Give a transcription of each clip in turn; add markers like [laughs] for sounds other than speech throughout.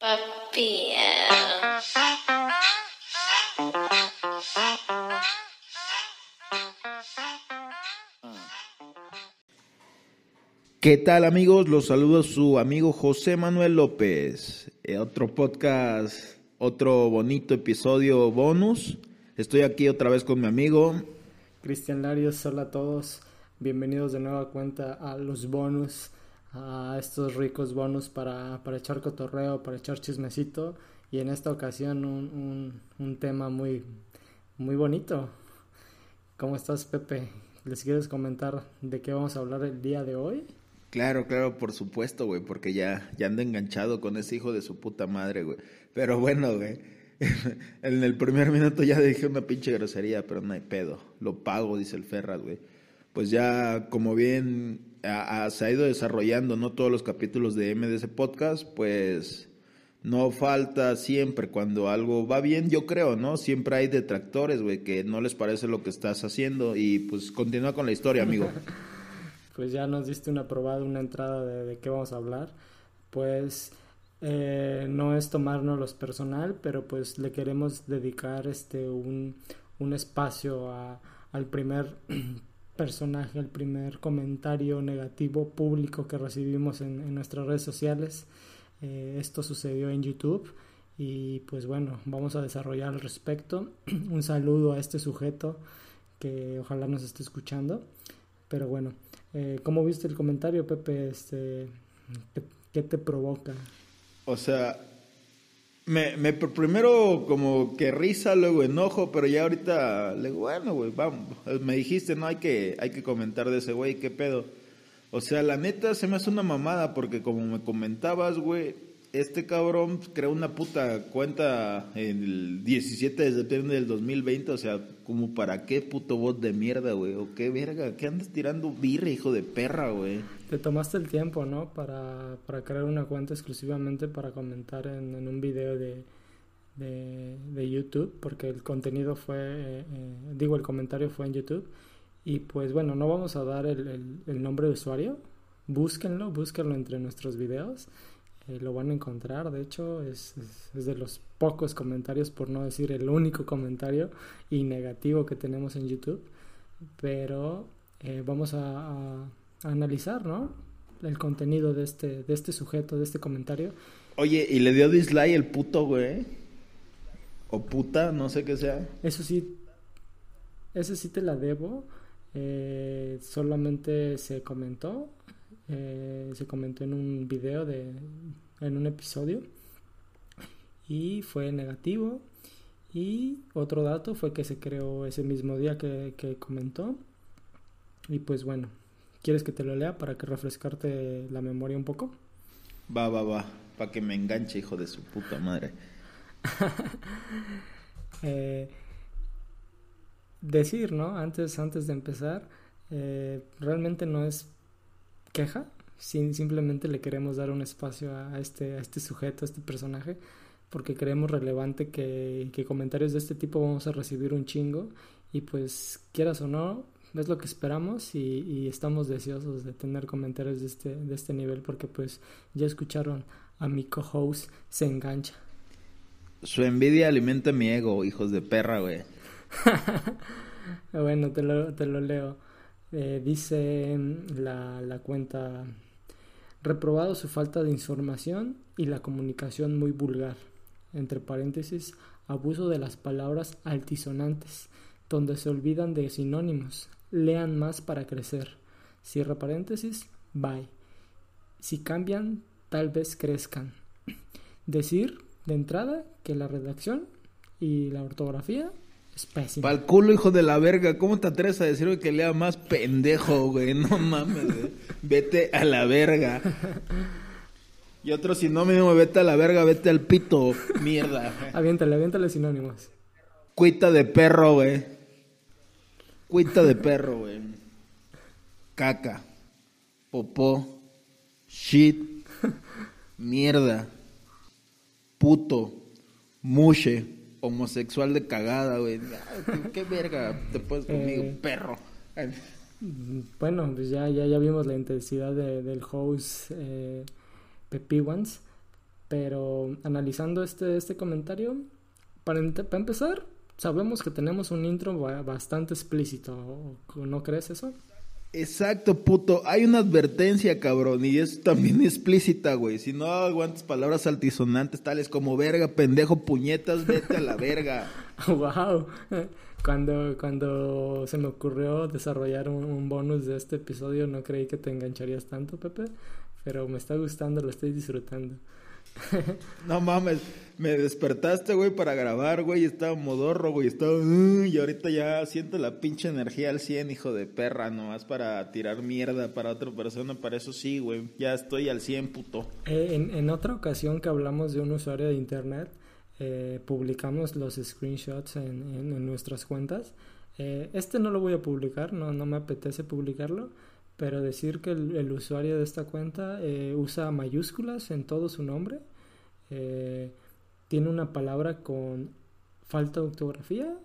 Papi. ¿Qué tal amigos? Los saludo su amigo José Manuel López. Eh, otro podcast, otro bonito episodio bonus. Estoy aquí otra vez con mi amigo. Cristian Larios, hola a todos. Bienvenidos de nueva cuenta a los bonus, a estos ricos bonus para, para echar cotorreo, para echar chismecito. Y en esta ocasión un, un, un tema muy, muy bonito. ¿Cómo estás, Pepe? ¿Les quieres comentar de qué vamos a hablar el día de hoy? Claro, claro, por supuesto, güey, porque ya, ya ando enganchado con ese hijo de su puta madre, güey. Pero bueno, güey, [laughs] en el primer minuto ya dije una pinche grosería, pero no hay pedo. Lo pago, dice el Ferras, güey. Pues ya, como bien a- a- se ha ido desarrollando, ¿no? Todos los capítulos de MDS Podcast, pues no falta siempre cuando algo va bien, yo creo, ¿no? Siempre hay detractores, güey, que no les parece lo que estás haciendo y pues continúa con la historia, amigo. [laughs] Pues ya nos diste una probada, una entrada de, de qué vamos a hablar. Pues eh, no es tomárnoslos personal, pero pues le queremos dedicar este un, un espacio al primer [clears throat] personaje, al primer comentario negativo público que recibimos en, en nuestras redes sociales. Eh, esto sucedió en YouTube y pues bueno, vamos a desarrollar al respecto. [clears throat] un saludo a este sujeto que ojalá nos esté escuchando. Pero bueno, eh, ¿cómo viste el comentario, Pepe? Este, ¿qué, qué te provoca? O sea, me, me pr- primero como que risa, luego enojo, pero ya ahorita le digo, bueno, güey, vamos. Me dijiste, no hay que, hay que comentar de ese güey, qué pedo. O sea, la neta se me hace una mamada porque como me comentabas, güey, este cabrón creó una puta cuenta el 17 de septiembre del 2020, o sea, como para qué puto bot de mierda, güey, o qué verga, ¿qué andas tirando birra, hijo de perra, güey? Te tomaste el tiempo, ¿no? Para, para crear una cuenta exclusivamente para comentar en, en un video de, de, de YouTube, porque el contenido fue, eh, eh, digo, el comentario fue en YouTube. Y pues bueno, no vamos a dar el, el- el nombre de usuario. Búsquenlo, búsquenlo entre nuestros videos. Eh, lo van a encontrar, de hecho, es, es- es de los pocos comentarios, por no decir el único comentario y negativo que tenemos en YouTube. Pero eh, vamos a, a- a analizar, ¿no? El contenido de este, de este sujeto, de este comentario. Oye, y le dio dislike el puto, güey. O puta, no sé qué sea. Eso sí, ese sí te la debo. Eh, solamente se comentó, eh, se comentó en un video de, en un episodio y fue negativo. Y otro dato fue que se creó ese mismo día que, que comentó. Y pues bueno, ¿quieres que te lo lea para que refrescarte la memoria un poco? Va, va, va. Para que me enganche, hijo de su puta madre. [laughs] Eh, decir, ¿no? Antes, antes de empezar, eh, realmente no es queja, sin- simplemente le queremos dar un espacio a este, a este sujeto, a este personaje, porque creemos relevante que, que comentarios de este tipo vamos a recibir un chingo y pues quieras o no, es lo que esperamos y, y estamos deseosos de tener comentarios de este, de este nivel porque pues ya escucharon a mi co-host se engancha. Su envidia alimenta mi ego, hijos de perra, güey. [laughs] Bueno, te lo, te lo leo. Eh, dice la, la cuenta, reprobado su falta de información y la comunicación muy vulgar. Entre paréntesis, abuso de las palabras altisonantes, donde se olvidan de sinónimos. Lean más para crecer. Cierra paréntesis, bye. Si cambian, tal vez crezcan. [clears throat] Decir de entrada que la redacción y la ortografía es pésima. Pa'l culo, hijo de la verga. ¿Cómo te atreves a decirme que lea más pendejo, güey? No mames, güey. Vete a la verga. Y otro sinónimo, vete a la verga, vete al pito, mierda. [laughs] aviéntale, aviéntale sinónimos. Cuita de perro, güey. Cuita de perro, güey. Caca. Popó. Shit. Mierda. Puto. Mushe. Homosexual de cagada, güey. ¿Qué, verga te puedes conmigo, Eh. perro? Bueno, pues ya, ya, ya vimos la intensidad de- del host eh. Pero analizando este, este comentario, para empezar, sabemos que tenemos un intro ba- bastante explícito. ¿No crees eso? Exacto, puto. Hay una advertencia, cabrón, y es también [laughs] explícita, güey. Si no aguantas palabras altisonantes tales como verga, pendejo, puñetas, vete a la verga. [laughs] Wow. Cuando, cuando se me ocurrió desarrollar un, un bonus de este episodio, no creí que te engancharías tanto, Pepe. Pero me está gustando, lo estoy disfrutando. [laughs] No mames, me despertaste, güey, para grabar, güey, estaba modorro, güey, estaba... Y ahorita ya siento la pinche energía al 100, hijo de perra, nomás para tirar mierda para otra persona, para eso sí, güey, ya estoy al 100, puto. Eh, en, otra ocasión que hablamos de un usuario de internet, eh, publicamos los screenshots en, en- en nuestras cuentas. Eh, este no lo voy a publicar, no, no me apetece publicarlo, pero decir que el, usuario de esta cuenta eh, usa mayúsculas en todo su nombre, eh, tiene una palabra con falta de ortografía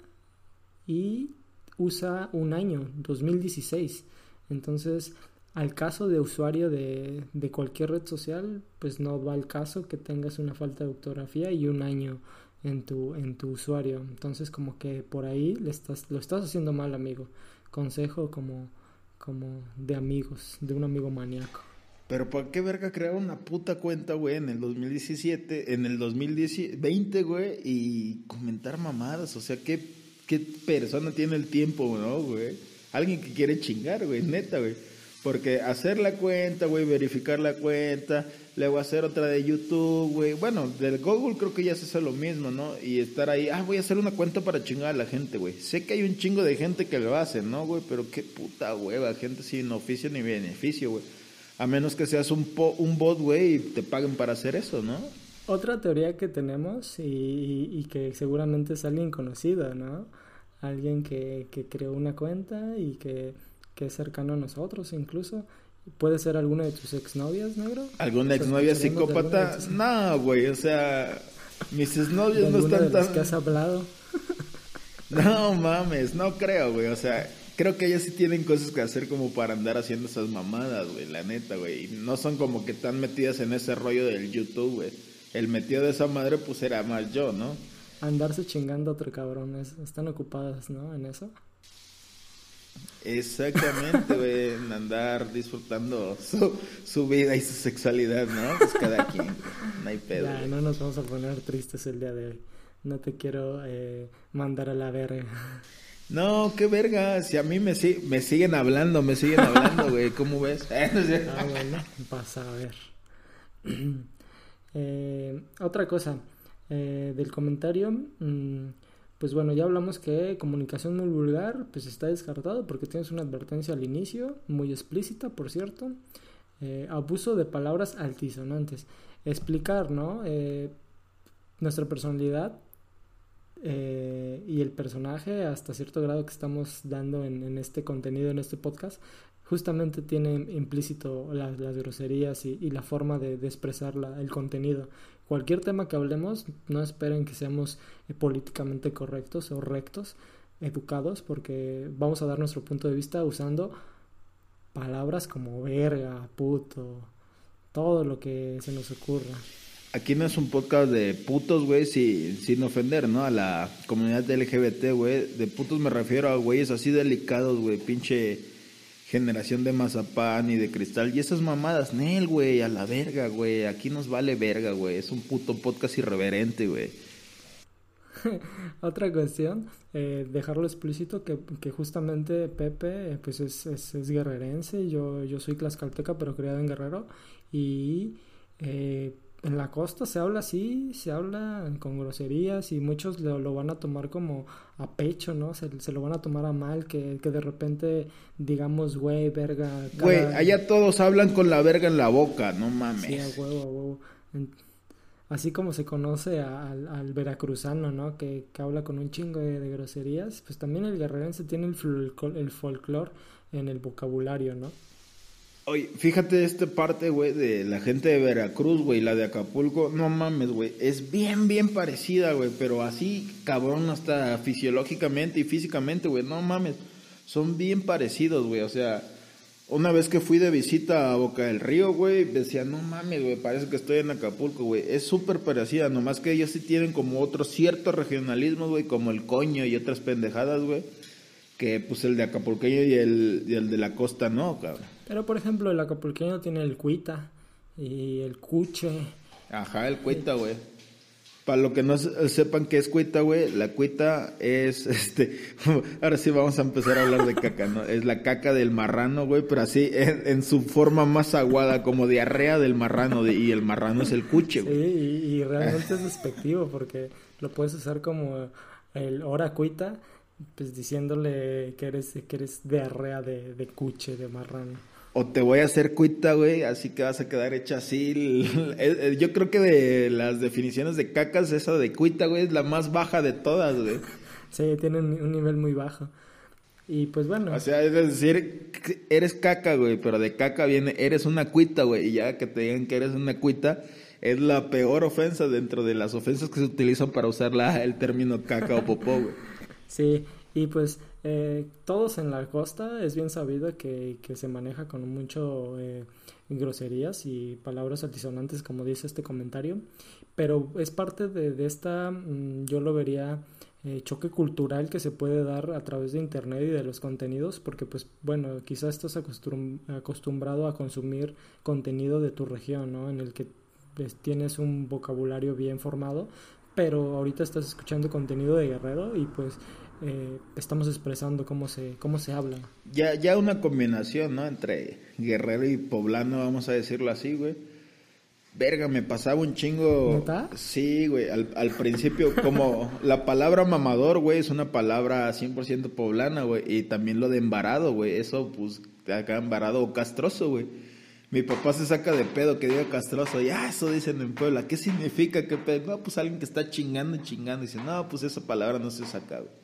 y usa un año, 2016. Entonces, al caso de usuario de, de cualquier red social, pues no va al caso que tengas una falta de ortografía y un año en tu, en tu usuario. Entonces, como que por ahí le estás, lo estás haciendo mal, amigo. Consejo como, como de amigos, de un amigo maníaco. Pero ¿por qué verga crear una puta cuenta, güey, en el 2017, en el 2020, güey, y comentar mamadas? O sea, ¿qué, qué persona tiene el tiempo, no, güey? Alguien que quiere chingar, güey, neta, güey. Porque hacer la cuenta, güey, verificar la cuenta, luego hacer otra de YouTube, güey. Bueno, del Google creo que ya se hace lo mismo, ¿no? Y estar ahí, ah, voy a hacer una cuenta para chingar a la gente, güey. Sé que hay un chingo de gente que lo hace, ¿no, güey? Pero qué puta hueva, gente sin oficio ni beneficio, güey. A menos que seas un, po- un bot, güey, y te paguen para hacer eso, ¿no? Otra teoría que tenemos y, y- y que seguramente es alguien conocido, ¿no? Alguien que, que creó una cuenta y que, que es cercano a nosotros incluso. ¿Puede ser alguna de tus exnovias, negro? ¿Alguna exnovia psicópata? No, güey, o sea, mis ¿De exnovios no alguna de están las que has tan... hablado? [laughs] No mames, no creo, güey, o sea, creo que ellas sí tienen cosas que hacer como para andar haciendo esas mamadas, güey, la neta, güey. No son como que tan metidas en ese rollo del YouTube, güey. El metido de esa madre, pues era más yo, ¿no? Andarse chingando a otro cabrón. es- están ocupadas, ¿no? En eso. Exactamente, güey, en andar disfrutando su, su vida y su sexualidad, ¿no? Pues cada quien, no hay pedo. ya, no nos vamos a poner tristes el día de hoy. No te quiero eh, mandar a la verga. No, qué verga, si a mí me, si- me siguen hablando, me siguen hablando, güey, ¿cómo ves? [laughs] Ah, bueno, vas a ver. [clears throat] Eh, otra cosa eh, del comentario, mm, pues bueno, ya hablamos que comunicación muy vulgar, pues está descartado porque tienes una advertencia al inicio, muy explícita, por cierto. Eh, abuso de palabras altisonantes. Explicar, ¿no? Eh, nuestra personalidad eh, y el personaje hasta cierto grado que estamos dando en, este contenido, en este podcast, justamente tiene implícito las, groserías y, la forma de, de expresar el contenido. Cualquier tema que hablemos, no esperen que seamos eh, políticamente correctos o rectos, educados, porque vamos a dar nuestro punto de vista usando palabras como verga, puto, todo lo que se nos ocurra. Aquí no es un podcast de putos, güey, si- sin ofender, ¿no? A la comunidad LGBT, güey. De putos me refiero a güeyes así delicados, güey, pinche generación de mazapán y de cristal. Y esas mamadas, Nel, güey, a la verga, güey. Aquí nos vale verga, güey. Es un puto podcast irreverente, güey. [laughs] Otra cuestión, eh, dejarlo explícito que, que justamente Pepe eh, pues es, es, es guerrerense, yo, yo soy tlaxcalteca pero criado en Guerrero y eh, en la costa se habla así, se habla con groserías y muchos lo, lo van a tomar como a pecho, ¿no? Se, se lo van a tomar a mal, que, que de repente digamos, güey, verga. Güey, cada- allá todos hablan con la verga en la boca, no Sí, a mames. huevo, a huevo. así como se conoce al, veracruzano, ¿no? Que, habla con un chingo de, groserías, pues también el guerrerense tiene el, el folclore en el vocabulario, ¿no? Oye, fíjate esta parte, güey, de la gente de Veracruz, güey, la de Acapulco, no mames, güey, es bien, bien parecida, güey, pero así, cabrón, hasta fisiológicamente y físicamente, güey, no mames, son bien parecidos, güey, o sea, una vez que fui de visita a Boca del Río, güey, decía, no mames, güey, parece que estoy en Acapulco, güey, es súper parecida, nomás que ellos sí tienen como otros ciertos regionalismos, güey, como el coño y otras pendejadas, güey, que pues el de Acapulqueño y el, y el de la costa no, cabrón. Pero por ejemplo, el acapulqueño tiene el cuita y el cuche. Ajá, el cuita, güey. Para lo que no sepan qué es cuita, güey, la cuita es, [laughs] este, ahora sí vamos a empezar a hablar de caca, ¿no? Es la caca del marrano, güey, pero así en, su forma más aguada, como diarrea del marrano, y el marrano es el cuche, güey. Sí, y, y realmente es despectivo porque lo puedes usar como el hora cuita, pues diciéndole que eres, que eres diarrea de, de cuche, de marrano o te voy a hacer cuita, güey, así que vas a quedar hecha así. [laughs] Yo creo que de las definiciones de cacas, esa de cuita, güey, es la más baja de todas, güey. Sí, tiene un nivel muy bajo. Y pues bueno. O sea, es decir, eres caca, güey, pero de caca viene, eres una cuita, güey, y ya que te digan que eres una cuita, es la peor ofensa dentro de las ofensas que se utilizan para usar la, el término caca o popó, güey. Sí, y pues eh, todos en la costa es bien sabido que, se maneja con mucho eh, groserías y palabras altisonantes como dice este comentario pero es parte de, de esta mm, yo lo vería eh, choque cultural que se puede dar a través de internet y de los contenidos porque pues bueno quizás estás acostumbrado a consumir contenido de tu región ¿no? en el que pues, tienes un vocabulario bien formado pero ahorita estás escuchando contenido de guerrero y pues eh, estamos expresando cómo se, cómo se habla. Ya, ya una combinación, ¿no? Entre guerrero y poblano, vamos a decirlo así, güey. Verga, me pasaba un chingo. ¿Neta? Sí, güey. Al, al principio, como la palabra mamador, güey, es una palabra 100% poblana, güey. Y también lo de embarado, güey. Eso, pues, acá embarado o castroso, güey. Mi papá se saca de pedo que diga castroso. Y ah, eso dicen en Puebla. ¿Qué significa? ¿Qué pedo? No, pues alguien que está chingando y chingando. Dice, no, pues esa palabra no se saca, güey.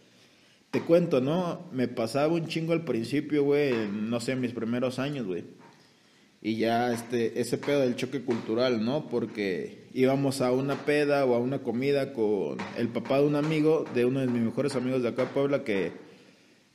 Te cuento, ¿no? Me pasaba un chingo al principio, güey, no sé, mis primeros años, güey. Y ya este, ese pedo del choque cultural, ¿no? Porque íbamos a una peda o a una comida con el papá de un amigo, de uno de mis mejores amigos de acá Puebla, que,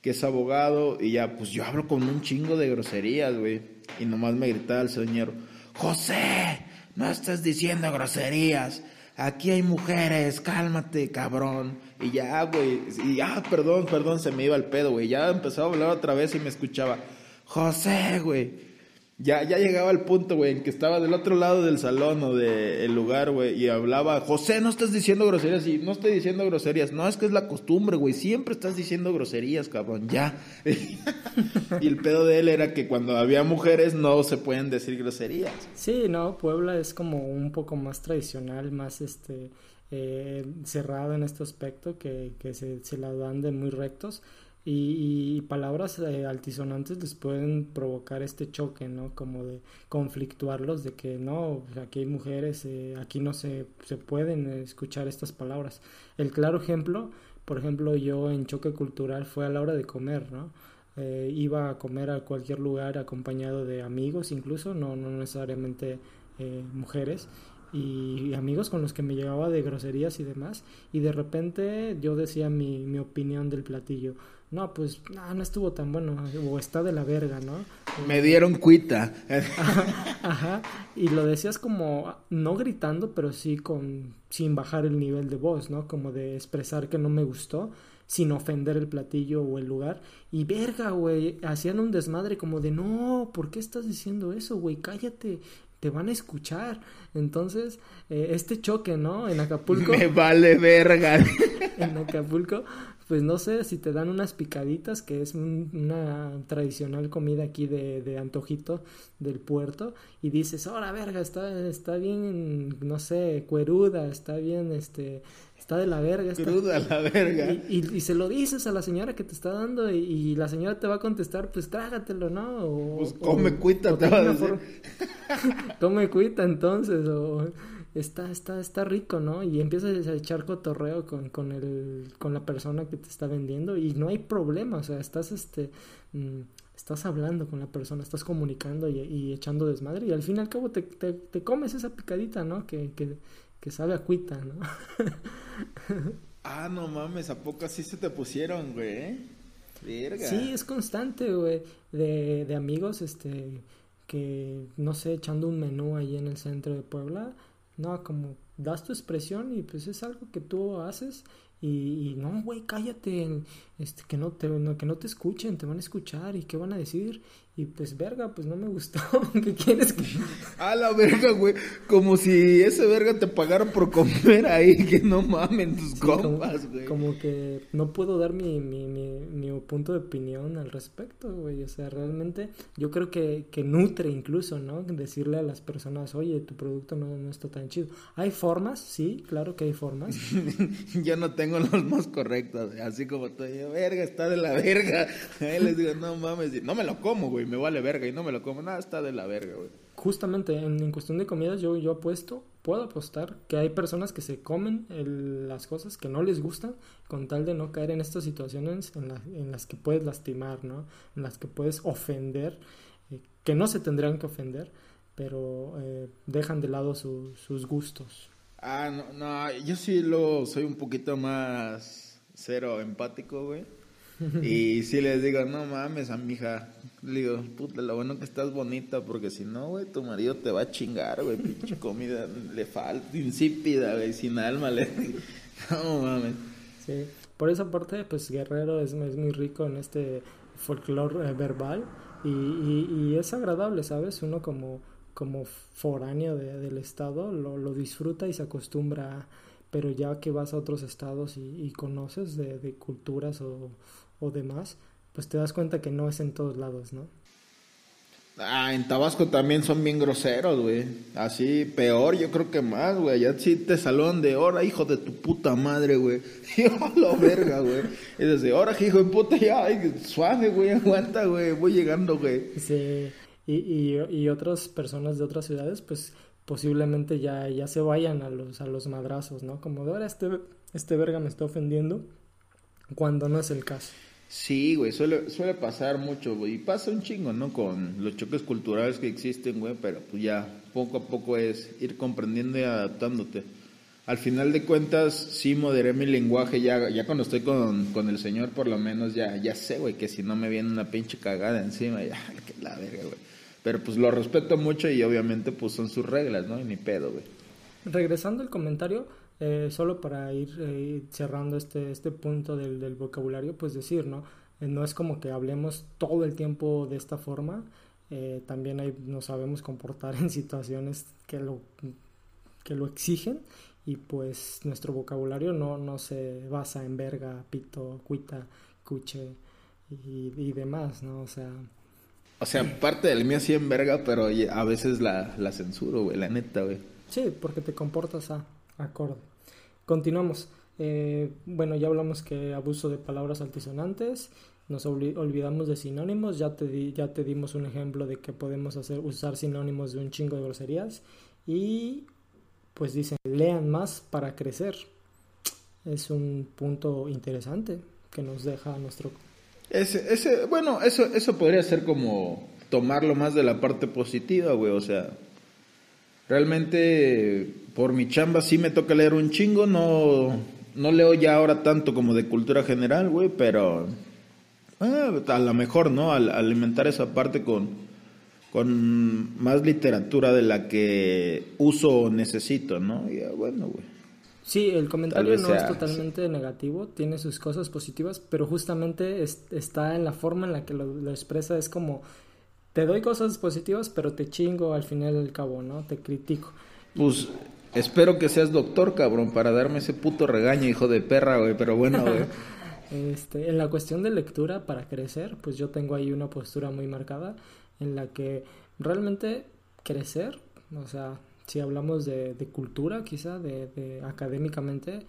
que es abogado, y ya, pues yo hablo con un chingo de groserías, güey. Y nomás me gritaba el señor, José, no estás diciendo groserías aquí hay mujeres, cálmate, cabrón. Y ya, güey, y ya, perdón, perdón, se me iba el pedo, güey. Ya empezaba a hablar otra vez y me escuchaba, José, güey. Ya, ya llegaba al punto, güey, en que estaba del otro lado del salón o del lugar, güey, y hablaba, José, no estás diciendo groserías, y no estoy diciendo groserías, no, es que es la costumbre, güey, siempre estás diciendo groserías, cabrón, ya. [laughs] y el pedo de él era que cuando había mujeres no se pueden decir groserías. Sí, no, Puebla es como un poco más tradicional, más este eh, cerrado en este aspecto, que, que se, se la dan de muy rectos y, palabras eh, altisonantes les pueden provocar este choque, ¿no? Como de conflictuarlos, de que no, aquí hay mujeres, eh, aquí no se, se pueden escuchar estas palabras. El claro ejemplo, por ejemplo, yo en choque cultural fue a la hora de comer, ¿no? Eh, iba a comer a cualquier lugar acompañado de amigos incluso, no, no necesariamente mujeres, y amigos con los que me llevaba de groserías y demás, y de repente yo decía mi, mi opinión del platillo no, pues no, no estuvo tan bueno, o está de la verga, ¿no? Me dieron cuita. Ajá, y lo decías como, no gritando, pero sí con, sin bajar el nivel de voz, ¿no? Como de expresar que no me gustó, sin ofender el platillo o el lugar. Y verga, güey, hacían un desmadre como de, no, ¿por qué estás diciendo eso, güey? Cállate, te van a escuchar. Entonces, eh, este choque, ¿no? En Acapulco. [laughs] Me vale verga. [laughs] en Acapulco pues no sé si te dan unas picaditas, que es una tradicional comida aquí de, de, antojito del puerto, y dices, ahora verga, está, está bien, no sé, cueruda, está bien, este, está de la verga. Está... Cruda la verga. Y, y, se lo dices a la señora que te está dando, y, la señora te va a contestar, pues trágatelo, ¿no? O, pues come cuita, te va a decir. [laughs] come cuita entonces, o está, está, está rico, ¿no? Y empiezas a echar cotorreo con, con, el, con la persona que te está vendiendo y no hay problema, o sea, estás, este, mm, estás hablando con la persona, estás comunicando y, echando desmadre y al fin y al cabo te, te, comes esa picadita, ¿no? Que, que, que sabe a cuita, ¿no? [laughs] ah, no mames, ¿a poco así se te pusieron, güey? Sí, es constante, güey, de, de amigos, este, que, no sé, echando un menú ahí en el centro de Puebla, no, como das tu expresión y pues es algo que tú haces y, y no, güey, cállate, este, que no te, que no te escuchen, te van a escuchar y qué van a decir y pues, verga, pues no me gustó. [laughs] ¿Qué quieres que.? A la verga, güey. Como si ese verga te pagara por comer ahí. Que no mamen tus compas, güey. Como, que no puedo dar mi, mi, mi, mi, punto de opinión al respecto, güey. O sea, realmente yo creo que, que nutre incluso, ¿no? Decirle a las personas, oye, tu producto no, no está tan chido. Hay formas, sí, claro que hay formas. [laughs] yo no tengo los más correctos. Así como tú, verga, está de la verga. [laughs] Ahí les digo, no mames. No me lo como, güey me vale verga y no me lo como, nada, está de la verga, güey. Justamente en, cuestión de comidas yo, yo apuesto, puedo apostar que hay personas que se comen las cosas que no les gustan con tal de no caer en estas situaciones en, en las que puedes lastimar, ¿no? En las que puedes ofender, eh, que no se tendrían que ofender, pero eh, dejan de lado sus gustos. Ah, no, no, yo sí lo soy un poquito más cero empático, güey. [laughs] y si les digo, no mames, a mi hija, le digo, puta, lo bueno que estás bonita, porque si no, güey, tu marido te va a chingar, güey, pinche [laughs] comida le falta, insípida, güey, sin alma, le [laughs] no mames. Sí, por esa parte, pues Guerrero es, es muy rico en este folclore eh, verbal y, y, es agradable, ¿sabes? Uno como, como foráneo del estado lo, lo disfruta y se acostumbra pero ya que vas a otros estados y, conoces de, de, culturas o, o demás, pues te das cuenta que no es en todos lados, ¿no? Ah, en Tabasco también son bien groseros, güey. Así, peor, yo creo que más, güey. Ya sí te salón de hora, hijo de tu puta madre, güey. [laughs] Yo la verga, güey. Y desde hora, hijo de puta, ya, suave, güey, aguanta, güey. Voy llegando, güey. Sí. Y, y, y otras personas de otras ciudades, pues posiblemente ya, ya se vayan a los, a los madrazos, ¿no? Como de ahora este, este verga me está ofendiendo, cuando no es el caso. Sí, güey, suele, suele pasar mucho, güey. Y pasa un chingo, ¿no? Con los choques culturales que existen, güey, pero pues ya poco a poco es ir comprendiendo y adaptándote. Al final de cuentas, sí moderé mi lenguaje, ya, ya cuando estoy con, con el señor, por lo menos ya, ya sé, güey, que si no me viene una pinche cagada encima, ya, que la verga, güey. Pero pues lo respeto mucho y obviamente pues son sus reglas, ¿no? Y ni pedo, güey. Regresando al comentario, eh, solo para ir eh, cerrando este, este punto del, del, vocabulario, pues decir, ¿no? Eh, no es como que hablemos todo el tiempo de esta forma, también hay, nos sabemos comportar [laughs] en situaciones que lo, que lo exigen y pues nuestro vocabulario no, no se basa en verga, pito, cuita, cuche y, y demás, ¿no? O sea... O sea, parte del mío sí en verga, pero a veces la, la censuro, güey, la neta, güey. Sí, porque te comportas a acorde. Continuamos. Eh, bueno, ya hablamos que abuso de palabras altisonantes, nos olvidamos de sinónimos, ya te, di ya te dimos un ejemplo de que podemos hacer, usar sinónimos de un chingo de groserías y pues dicen, lean más para crecer. Es un punto interesante que nos deja nuestro... Ese, ese, bueno, eso, eso podría ser como tomarlo más de la parte positiva, güey, o sea, Realmente, por mi chamba sí me toca leer un chingo, no, no leo ya ahora tanto como de cultura general, güey, pero eh, a lo mejor, ¿no? Al alimentar esa parte con, con más literatura de la que uso o necesito, ¿no? Y bueno, güey. Sí, el comentario no es totalmente negativo, tiene sus cosas positivas, pero justamente está en la forma en la que lo, lo expresa, es como te doy cosas positivas, pero te chingo al final del cabo, ¿no? Te critico. Pues espero que seas doctor, cabrón, para darme ese puto regaño, hijo de perra, güey, pero bueno, güey. [laughs] este, en la cuestión de lectura para crecer, pues yo tengo ahí una postura muy marcada en la que realmente crecer, o sea, si hablamos de, cultura, quizá, de, de académicamente,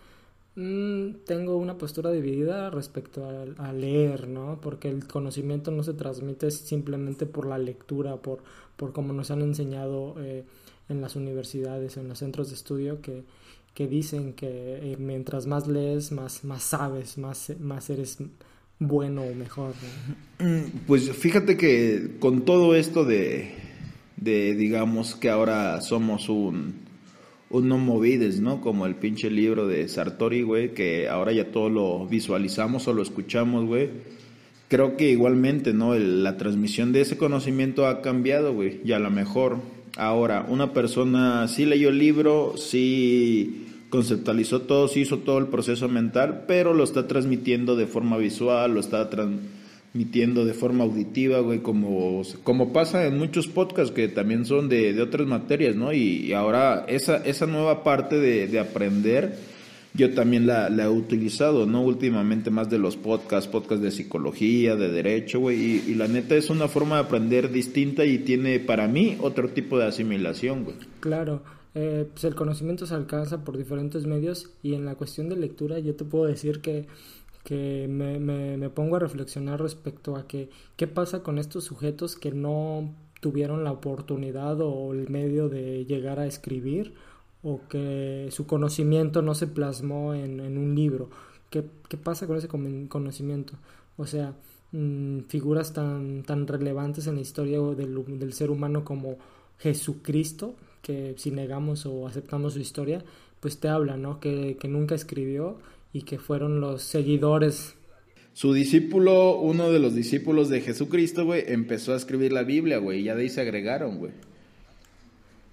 Mm, tengo una postura dividida respecto a, leer, ¿no? Porque el conocimiento no se transmite simplemente por la lectura, por, por como nos han enseñado eh, en las universidades, en los centros de estudio, que, que dicen que eh, mientras más lees, más, más sabes, más, más eres bueno o mejor. Mm, pues fíjate que con todo esto de, de digamos que ahora somos un, un no movides, ¿no? Como el pinche libro de Sartori, güey, que ahora ya todo lo visualizamos o lo escuchamos, güey. Creo que igualmente, ¿no? la transmisión de ese conocimiento ha cambiado, güey. Y a lo mejor ahora una persona sí leyó el libro, sí conceptualizó todo, sí hizo todo el proceso mental, pero lo está transmitiendo de forma visual, lo está transmitiendo de forma auditiva, güey, como, como pasa en muchos podcasts que también son de, de otras materias, ¿no? Y, ahora esa, esa nueva parte de, de aprender, yo también la, la, he utilizado, ¿no? Últimamente más de los podcasts, podcasts de psicología, de derecho, güey, y, la neta es una forma de aprender distinta y tiene para mí otro tipo de asimilación, güey. Claro, eh, pues el conocimiento se alcanza por diferentes medios y en la cuestión de lectura yo te puedo decir que, que me, me, pongo a reflexionar respecto a que qué pasa con estos sujetos que no tuvieron la oportunidad o el medio de llegar a escribir o que su conocimiento no se plasmó en, en un libro. ¿Qué, ¿Qué, pasa con ese conocimiento? O sea, mm, figuras tan, tan relevantes en la historia del, del ser humano como Jesucristo, que si negamos o aceptamos su historia, pues te habla, ¿no? Que, nunca escribió y que fueron los seguidores. Su discípulo, uno de los discípulos de Jesucristo, güey, empezó a escribir la Biblia, güey, y ya de ahí se agregaron, güey.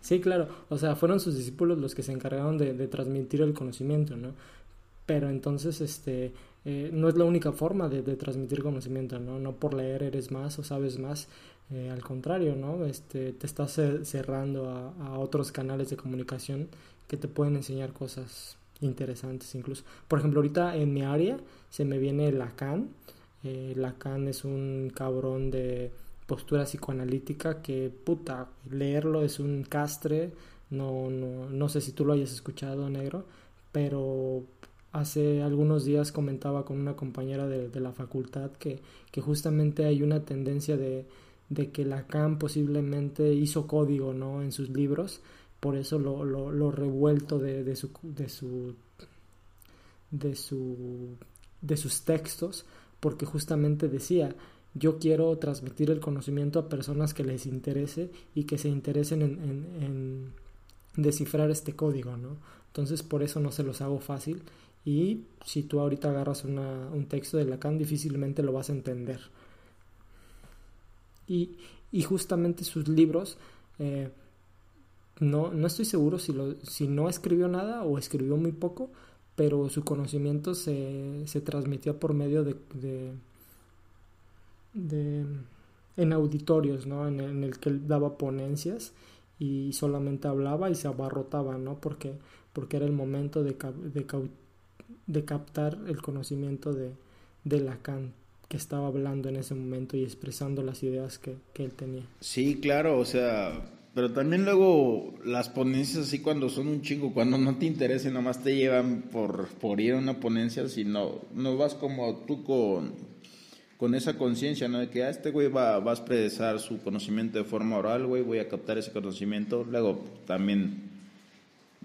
Sí, claro, o sea, fueron sus discípulos los que se encargaron de, transmitir el conocimiento, ¿no? Pero entonces, este, eh, no es la única forma de, de, transmitir conocimiento, ¿no? No por leer eres más o sabes más, eh, al contrario, ¿no? Este, te estás cerrando a, otros canales de comunicación que te pueden enseñar cosas interesantes incluso. Por ejemplo, ahorita en mi área se me viene Lacan. Eh, Lacan es un cabrón de postura psicoanalítica que, puta, leerlo es un castre. No, no, no sé si tú lo hayas escuchado, negro, pero hace algunos días comentaba con una compañera de, de la facultad que, que justamente hay una tendencia de, de que Lacan posiblemente hizo código ¿no? en sus libros, por eso lo, lo, revuelto de, de, su, de, su, de, su, de sus textos, porque justamente decía, yo quiero transmitir el conocimiento a personas que les interese y que se interesen en, descifrar este código, ¿no? Entonces por eso no se los hago fácil y si tú ahorita agarras un texto de Lacan difícilmente lo vas a entender. Y, y justamente sus libros, eh, no, no estoy seguro si, lo, si no escribió nada o escribió muy poco, pero su conocimiento se, se transmitía por medio de, en auditorios, ¿no? En, el que él daba ponencias y solamente hablaba y se abarrotaba, ¿no? Porque, porque era el momento de, de, de captar el conocimiento de, de Lacan que estaba hablando en ese momento y expresando las ideas que, él tenía. Sí, claro, o sea, pero también luego las ponencias así cuando son un chingo, cuando no te interesa, nomás te llevan por, por ir a una ponencia, sino no vas como tú con, con esa conciencia, ¿no? De que ah, este güey va, a expresar su conocimiento de forma oral, güey, voy a captar ese conocimiento. Luego también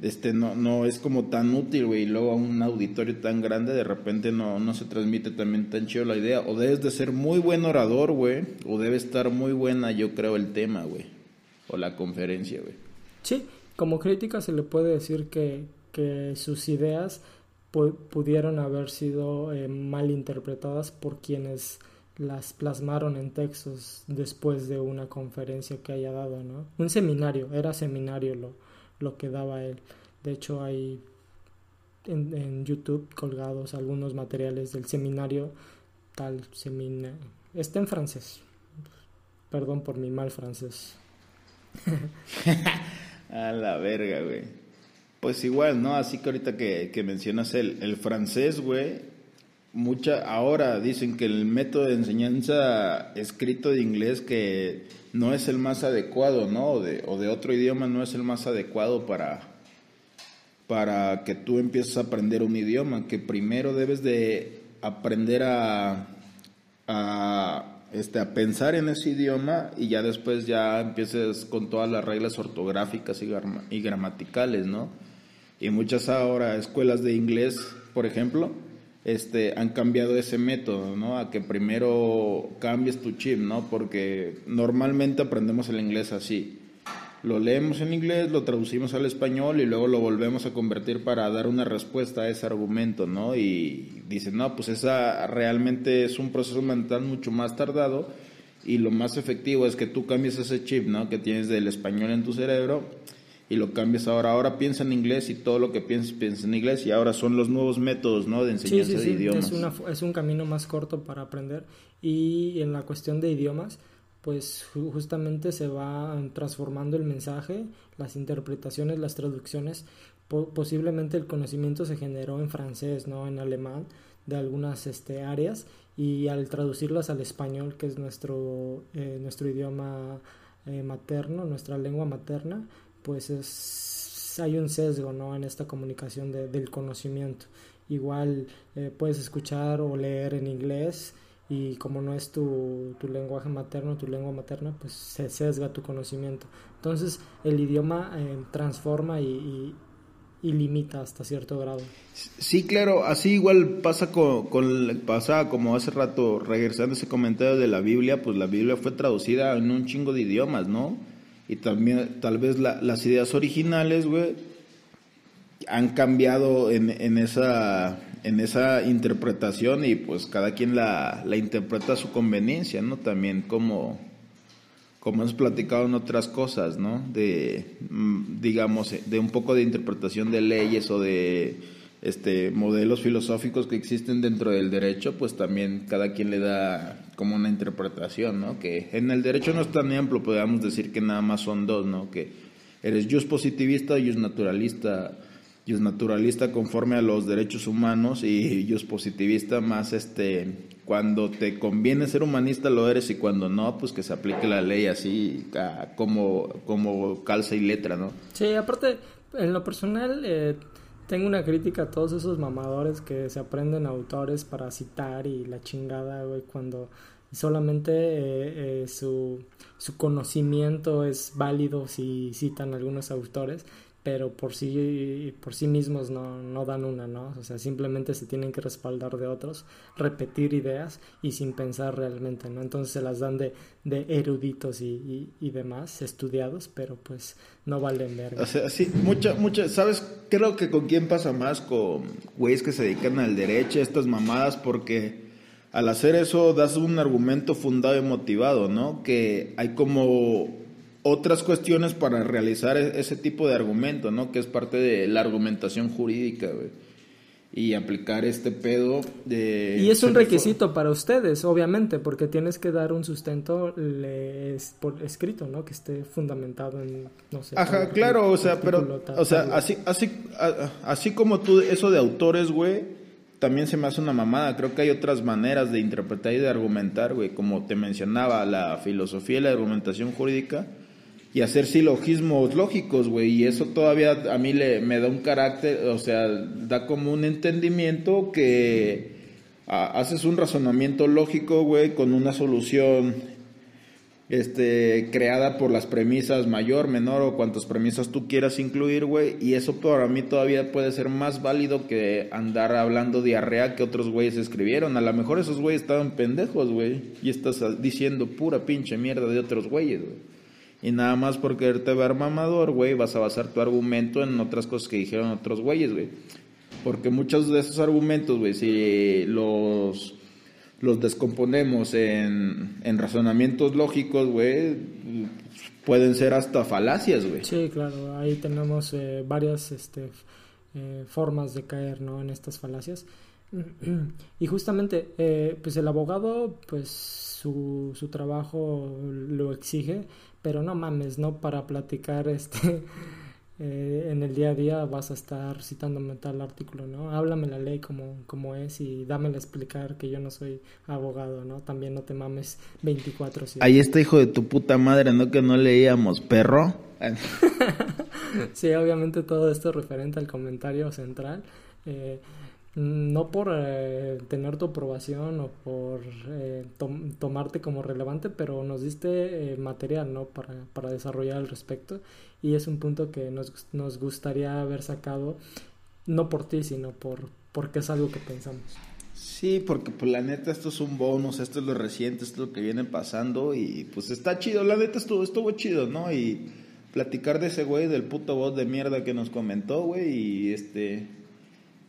este no, no es como tan útil, güey, luego a un auditorio tan grande de repente no, no se transmite también tan chido la idea. O debes de ser muy buen orador, güey, o debe estar muy buena, yo creo, el tema, güey, o la conferencia, güey. Sí, como crítica se le puede decir que, que sus ideas pudieron haber sido eh, mal interpretadas por quienes las plasmaron en textos después de una conferencia que haya dado, ¿no? Un seminario, era seminario lo, lo que daba él. De hecho, hay en, YouTube colgados algunos materiales del seminario tal seminario. Está en francés. Perdón por mi mal francés. [laughs] A la verga, güey. Pues igual, ¿no? Así que ahorita que, que mencionas el, el francés, güey, mucha ahora dicen que el método de enseñanza escrito de inglés que no es el más adecuado, ¿no? O de, o de otro idioma no es el más adecuado para, para que tú empieces a aprender un idioma, que primero debes de aprender a, a, este, a pensar en ese idioma y ya después ya empieces con todas las reglas ortográficas y, y gramaticales, ¿no? Y muchas ahora escuelas de inglés, por ejemplo, este, han cambiado ese método, ¿no? A que primero cambies tu chip, ¿no? Porque normalmente aprendemos el inglés así. Lo leemos en inglés, lo traducimos al español y luego lo volvemos a convertir para dar una respuesta a ese argumento, ¿no? Y dicen, no, pues esa realmente es un proceso mental mucho más tardado y lo más efectivo es que tú cambies ese chip, ¿no? Que tienes del español en tu cerebro y lo cambias ahora. Ahora piensa en inglés y todo lo que piensas piensa en inglés y ahora son los nuevos métodos ¿no? de enseñanza sí, sí, de idiomas. Es, una, es un camino más corto para aprender y en la cuestión de idiomas pues justamente se va transformando el mensaje, las interpretaciones, las traducciones, posiblemente el conocimiento se generó en francés, no en alemán, de algunas este, áreas y al traducirlas al español, que es nuestro, eh, nuestro idioma eh, materno, nuestra lengua materna, pues es, hay un sesgo ¿no? en esta comunicación del conocimiento. Igual eh, puedes escuchar o leer en inglés y como no es tu, tu, lenguaje materno, tu lengua materna, pues se sesga tu conocimiento. Entonces el idioma eh, transforma y, y, limita hasta cierto grado. Sí, claro, así igual pasa con, con pasa como hace rato, regresando a ese comentario de la Biblia, pues la Biblia fue traducida en un chingo de idiomas, ¿no? Y también tal vez las ideas originales, güey, han cambiado en, en, esa, en esa interpretación y pues cada quien la, la interpreta a su conveniencia, ¿no? También como, como hemos platicado en otras cosas, ¿no? De, mm, digamos, de un poco de interpretación de leyes o de este modelos filosóficos que existen dentro del derecho, pues también cada quien le da como una interpretación, ¿no? Que en el derecho no es tan amplio, podríamos decir que nada más son dos, ¿no? Que eres jus positivista y jus naturalista, jus naturalista conforme a los derechos humanos y jus positivista más este cuando te conviene ser humanista lo eres y cuando no, pues que se aplique la ley así como como calza y letra, ¿no? Sí, aparte en lo personal eh, tengo una crítica a todos esos mamadores que se aprenden autores para citar y la chingada, güey, cuando solamente eh, eh, su, su conocimiento es válido si citan algunos autores pero por sí, por sí mismos no, no dan una, ¿no? O sea, simplemente se tienen que respaldar de otros, repetir ideas y sin pensar realmente, ¿no? Entonces se las dan de, de eruditos y, y, demás, estudiados, pero pues no valen verga. O sea, sí, mucha, mucha, ¿sabes? Creo que con quién pasa más, con güeyes que se dedican al derecho, estas mamadas, porque al hacer eso das un argumento fundado y motivado, ¿no? Que hay como otras cuestiones para realizar e-, ese tipo de argumento, ¿no? Que es parte de la argumentación jurídica, güey. Y aplicar este pedo de... Y es un requisito para ustedes, obviamente, porque tienes que dar un sustento por escrito, ¿no? Que esté fundamentado en, no sé... Ajá, claro, o sea, pero... O sea, así, así, así como tú, eso de autores, güey, también se me hace una mamada. Creo que hay otras maneras de interpretar y de argumentar, güey. Como te mencionaba, la filosofía y la argumentación jurídica y hacer silogismos lógicos, güey. Y eso todavía a mí le, me da un carácter, o sea, da como un entendimiento que haces un razonamiento lógico, güey, con una solución este, creada por las premisas mayor, menor o cuantas premisas tú quieras incluir, güey. Y eso para mí todavía puede ser más válido que andar hablando diarrea que otros güeyes escribieron. A lo mejor esos güeyes estaban pendejos, güey. Y estás diciendo pura pinche mierda de otros güeyes, güey. Y nada más por quererte ver mamador, güey, vas a basar tu argumento en otras cosas que dijeron otros güeyes, güey. Porque muchos de esos argumentos, güey, si los, descomponemos en, en razonamientos lógicos, güey, pueden ser hasta falacias, güey. Sí, claro, ahí tenemos eh, varias este, eh, formas de caer, ¿no? En estas falacias. Y justamente, eh, pues el abogado, pues su, su trabajo lo exige, pero no mames, no para platicar este [laughs] eh, en el día a día vas a estar citándome tal artículo, ¿no? Háblame la ley como, como es y dámela a explicar que yo no soy abogado, ¿no? También no te mames 24 Ahí está hijo de tu puta madre, ¿no? Que no leíamos, perro. [laughs] sí, obviamente todo esto referente al comentario central. Eh, no por eh, tener tu aprobación o por eh, tomarte como relevante, pero nos diste eh, material, ¿no? Para, para desarrollar al respecto y es un punto que nos, nos gustaría haber sacado, no por ti, sino por porque es algo que pensamos. Sí, porque pues la neta esto es un bonus, esto es lo reciente, esto es lo que viene pasando y pues está chido, la neta estuvo, estuvo chido, ¿no? Y platicar de ese güey, del puto voz de mierda que nos comentó, güey, y este,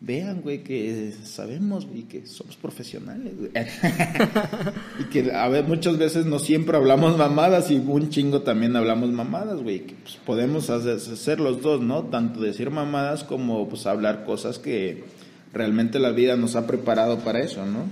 vean, güey, que sabemos y que somos profesionales, güey. [laughs] y que a ver, muchas veces no siempre hablamos mamadas y un chingo también hablamos mamadas, güey, que pues, podemos hacer, hacer los dos, ¿no? Tanto decir mamadas como pues hablar cosas que realmente la vida nos ha preparado para eso, ¿no?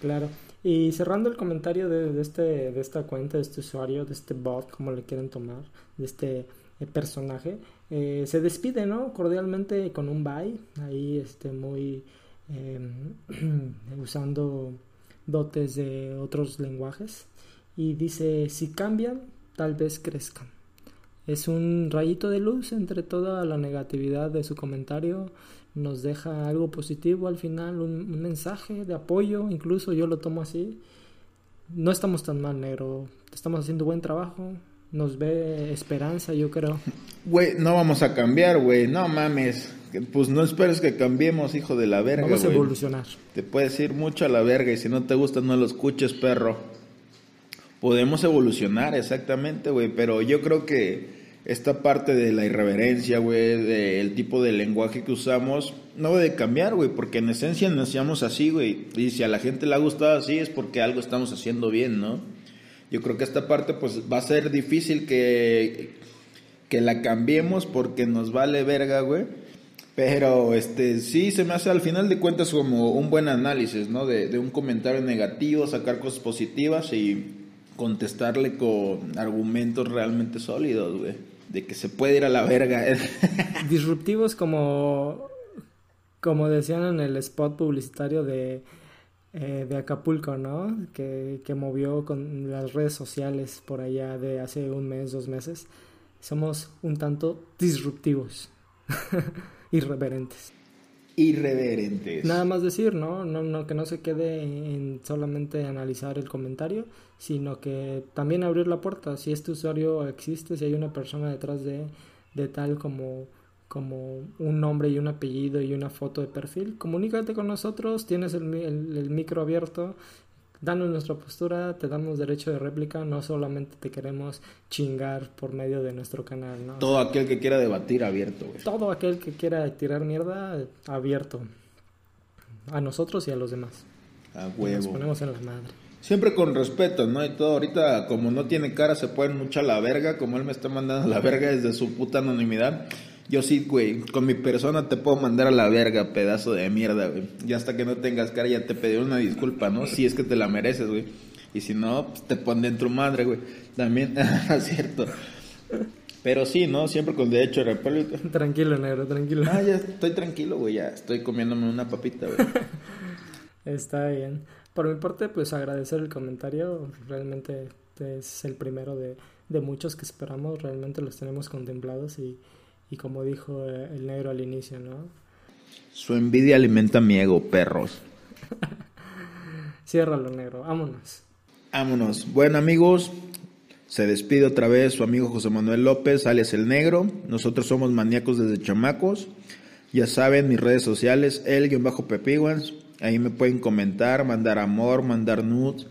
Claro. Y cerrando el comentario de, este, de esta cuenta, de este usuario, de este bot, como le quieren tomar, de este eh, personaje, eh, se despide, ¿no? Cordialmente con un bye, ahí este, muy em, [clears throat] usando dotes de otros lenguajes. Y dice, si cambian, tal vez crezcan. Es un rayito de luz entre toda la negatividad de su comentario nos deja algo positivo al final, un, mensaje de apoyo, incluso yo lo tomo así. No estamos tan mal, negro. Estamos haciendo buen trabajo. Nos ve esperanza, yo creo. Güey, no vamos a cambiar, güey. No mames. Pues no esperes que cambiemos, hijo de la verga. Vamos a evolucionar. Te puedes ir mucho a la verga y si no te gusta, no lo escuches, perro. Podemos evolucionar, exactamente, güey. Pero yo creo que esta parte de la irreverencia, güey, del tipo de lenguaje que usamos, no debe cambiar, güey, porque en esencia nacíamos así, güey. Y si a la gente le ha gustado así es porque algo estamos haciendo bien, ¿no? Yo creo que esta parte, pues, va a ser difícil que, que la cambiemos porque nos vale verga, güey. Pero, este, sí se me hace al final de cuentas como un buen análisis, ¿no? De, de un comentario negativo, sacar cosas positivas y contestarle con argumentos realmente sólidos, güey de que se puede ir a la verga. [laughs] Disruptivos como, como decían en el spot publicitario de, eh, de Acapulco, ¿no? Que, que movió con las redes sociales por allá de hace un mes, dos meses. Somos un tanto disruptivos, [laughs] irreverentes irreverentes. Nada más decir, ¿no? No, no que no se quede en solamente analizar el comentario, sino que también abrir la puerta. Si este usuario existe, si hay una persona detrás de, de tal como, como un nombre y un apellido y una foto de perfil, comunícate con nosotros, tienes el, el micro abierto, danos nuestra postura, te damos derecho de réplica, no solamente te queremos chingar por medio de nuestro canal, ¿no? Todo aquel que quiera debatir abierto, güey. Todo aquel que quiera tirar mierda abierto. A nosotros y a los demás. A huevo. nos ponemos en la madre. Siempre con respeto, ¿no? Y todo ahorita, como no tiene cara, se pueden mucha la verga, como él me está mandando la verga desde su puta anonimidad. Yo sí, güey, con mi persona te puedo mandar a la verga, pedazo de mierda, güey. Y hasta que no tengas cara ya te pediré una disculpa, ¿no? Si es que te la mereces, güey. Y si no, pues te pon dentro madre, güey. También, [laughs] cierto. Pero sí, ¿no? Siempre con derecho a república. Tranquilo, negro, tranquilo. Ah, ya estoy tranquilo, güey, ya estoy comiéndome una papita, güey. [laughs] Está bien. Por mi parte, pues agradecer el comentario. Realmente es el primero de, de muchos que esperamos. Realmente los tenemos contemplados y y como dijo eh, el negro al inicio, ¿no? Su envidia alimenta mi ego, perros. [laughs] Ciérralo, negro, vámonos. Vámonos. Bueno, amigos, se despide otra vez su amigo José Manuel López, alias El Negro. Nosotros somos maníacos desde chamacos. Ya saben, mis redes sociales, el-pepiguans. Ahí me pueden comentar, mandar amor, mandar nudes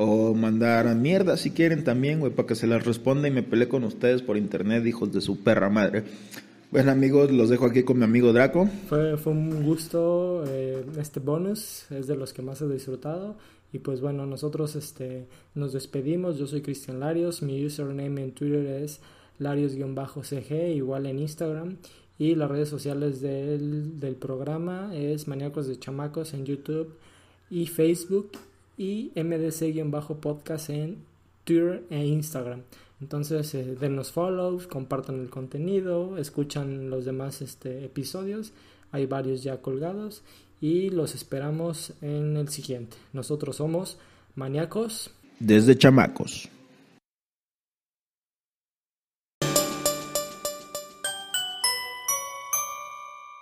o mandar mierda si quieren también, güey, para que se las responda y me peleé con ustedes por internet, hijos de su perra madre. Bueno amigos, los dejo aquí con mi amigo Draco. Fue, fue un gusto eh, este bonus, es de los que más he disfrutado. Y pues bueno, nosotros este, nos despedimos. Yo soy Cristian Larios, mi username en Twitter es Larios-CG, igual en Instagram. Y las redes sociales del, del programa es Maníacos de Chamacos en YouTube y Facebook y MDC-podcast en Twitter e Instagram. Entonces, eh, denos follow, compartan el contenido, escuchan los demás este, episodios. Hay varios ya colgados y los esperamos en el siguiente. Nosotros somos maníacos. Desde chamacos.